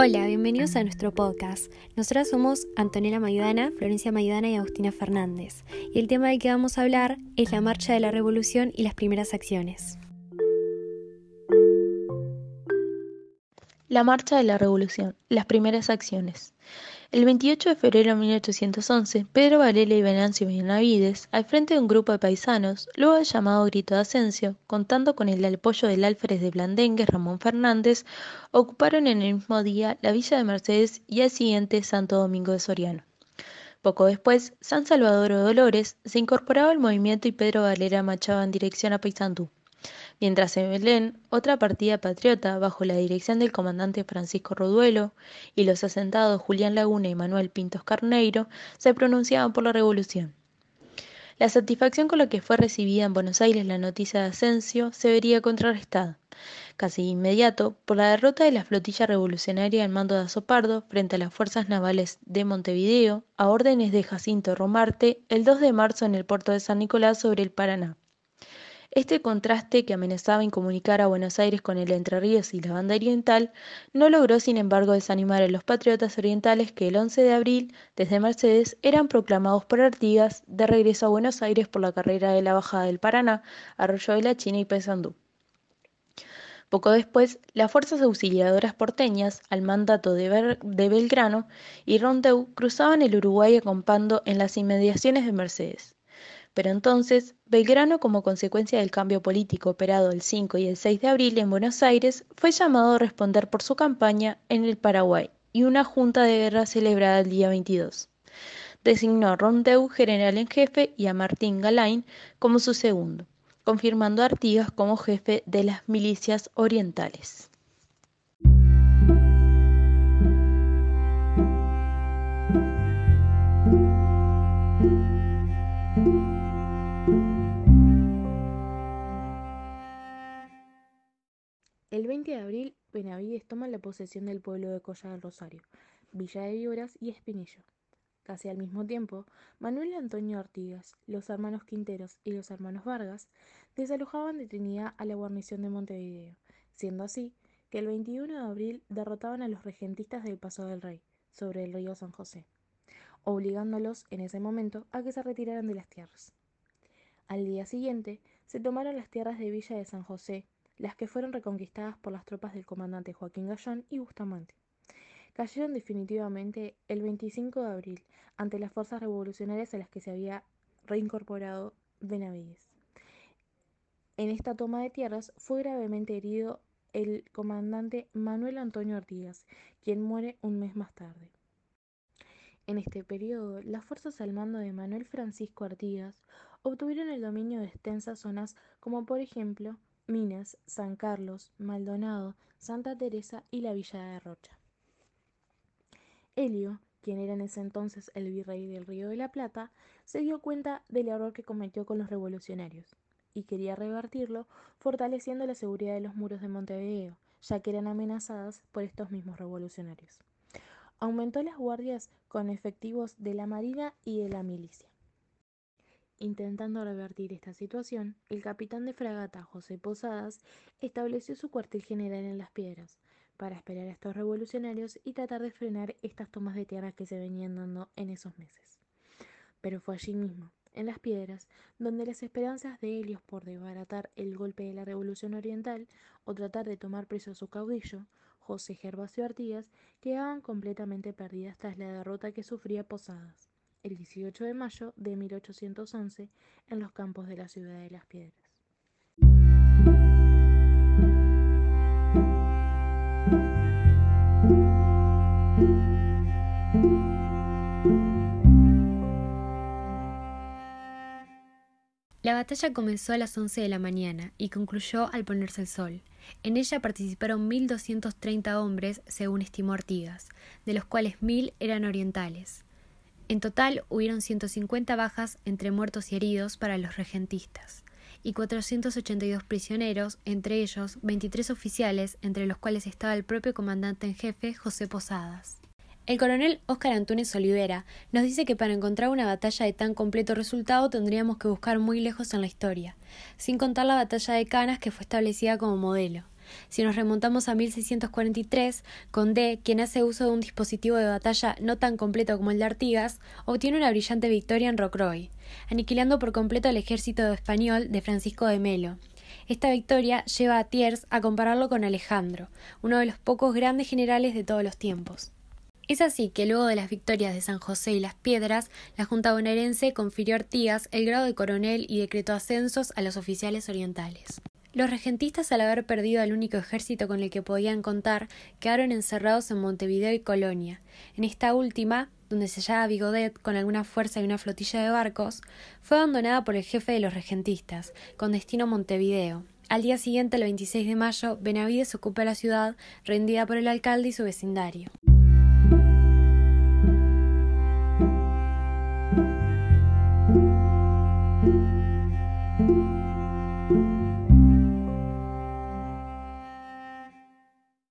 Hola, bienvenidos a nuestro podcast. Nosotras somos Antonella Maidana, Florencia Maidana y Agustina Fernández. Y el tema del que vamos a hablar es la marcha de la revolución y las primeras acciones. La marcha de la revolución, las primeras acciones. El 28 de febrero de 1811, Pedro Varela y Venancio Benavides, al frente de un grupo de paisanos, luego del llamado Grito de Ascenso, contando con el apoyo del alférez de Blandengue, Ramón Fernández, ocuparon en el mismo día la villa de Mercedes y al siguiente Santo Domingo de Soriano. Poco después, San Salvador o Dolores se incorporaba al movimiento y Pedro Valera marchaba en dirección a Paysandú mientras en Belén otra partida patriota, bajo la dirección del comandante Francisco Roduelo y los asentados Julián Laguna y Manuel Pintos Carneiro, se pronunciaban por la revolución. La satisfacción con la que fue recibida en Buenos Aires la noticia de Asensio se vería contrarrestada, casi inmediato, por la derrota de la flotilla revolucionaria al mando de Azopardo frente a las fuerzas navales de Montevideo, a órdenes de Jacinto Romarte, el 2 de marzo en el puerto de San Nicolás sobre el Paraná. Este contraste que amenazaba incomunicar a Buenos Aires con el Entre Ríos y la banda oriental no logró sin embargo desanimar a los patriotas orientales que el 11 de abril desde Mercedes eran proclamados por Artigas de regreso a Buenos Aires por la carrera de la bajada del Paraná, Arroyo de la China y Paysandú. Poco después, las fuerzas auxiliadoras porteñas, al mandato de, de Belgrano y Rondeu, cruzaban el Uruguay acampando en las inmediaciones de Mercedes. Pero entonces, Belgrano, como consecuencia del cambio político operado el 5 y el 6 de abril en Buenos Aires, fue llamado a responder por su campaña en el Paraguay y una junta de guerra celebrada el día 22. Designó a Rondeu general en jefe y a Martín Galain como su segundo, confirmando a Artigas como jefe de las milicias orientales. El 20 de abril, Benavides toma la posesión del pueblo de Colla del Rosario, Villa de Víboras y Espinillo. Casi al mismo tiempo, Manuel Antonio Artigas, los hermanos Quinteros y los hermanos Vargas desalojaban de Trinidad a la guarnición de Montevideo, siendo así que el 21 de abril derrotaban a los regentistas del Paso del Rey, sobre el río San José, obligándolos en ese momento a que se retiraran de las tierras. Al día siguiente, se tomaron las tierras de Villa de San José, las que fueron reconquistadas por las tropas del comandante Joaquín Gallón y Bustamante. Cayeron definitivamente el 25 de abril ante las fuerzas revolucionarias a las que se había reincorporado Benavides. En esta toma de tierras fue gravemente herido el comandante Manuel Antonio Artigas, quien muere un mes más tarde. En este periodo, las fuerzas al mando de Manuel Francisco Artigas obtuvieron el dominio de extensas zonas como por ejemplo Minas, San Carlos, Maldonado, Santa Teresa y la Villa de Rocha. Helio, quien era en ese entonces el virrey del Río de la Plata, se dio cuenta del error que cometió con los revolucionarios y quería revertirlo fortaleciendo la seguridad de los muros de Montevideo, ya que eran amenazadas por estos mismos revolucionarios. Aumentó las guardias con efectivos de la Marina y de la milicia. Intentando revertir esta situación, el capitán de fragata José Posadas estableció su cuartel general en Las Piedras, para esperar a estos revolucionarios y tratar de frenar estas tomas de tierra que se venían dando en esos meses. Pero fue allí mismo, en Las Piedras, donde las esperanzas de Helios por desbaratar el golpe de la Revolución Oriental o tratar de tomar preso a su caudillo, José Gervasio Artigas, quedaban completamente perdidas tras la derrota que sufría Posadas el 18 de mayo de 1811 en los campos de la ciudad de Las Piedras. La batalla comenzó a las 11 de la mañana y concluyó al ponerse el sol. En ella participaron 1.230 hombres, según estimó Artigas, de los cuales 1.000 eran orientales. En total hubieron 150 bajas entre muertos y heridos para los regentistas y 482 prisioneros, entre ellos 23 oficiales, entre los cuales estaba el propio comandante en jefe José Posadas. El coronel Óscar Antúnez Olivera nos dice que para encontrar una batalla de tan completo resultado tendríamos que buscar muy lejos en la historia, sin contar la batalla de Canas que fue establecida como modelo. Si nos remontamos a 1643, Condé, quien hace uso de un dispositivo de batalla no tan completo como el de Artigas, obtiene una brillante victoria en Rocroi, aniquilando por completo el ejército español de Francisco de Melo. Esta victoria lleva a Thiers a compararlo con Alejandro, uno de los pocos grandes generales de todos los tiempos. Es así que luego de las victorias de San José y Las Piedras, la Junta bonaerense confirió a Artigas el grado de coronel y decretó ascensos a los oficiales orientales. Los regentistas, al haber perdido al único ejército con el que podían contar, quedaron encerrados en Montevideo y Colonia. En esta última, donde se hallaba Bigodet con alguna fuerza y una flotilla de barcos, fue abandonada por el jefe de los regentistas, con destino a Montevideo. Al día siguiente, el 26 de mayo, Benavides ocupa la ciudad, rendida por el alcalde y su vecindario.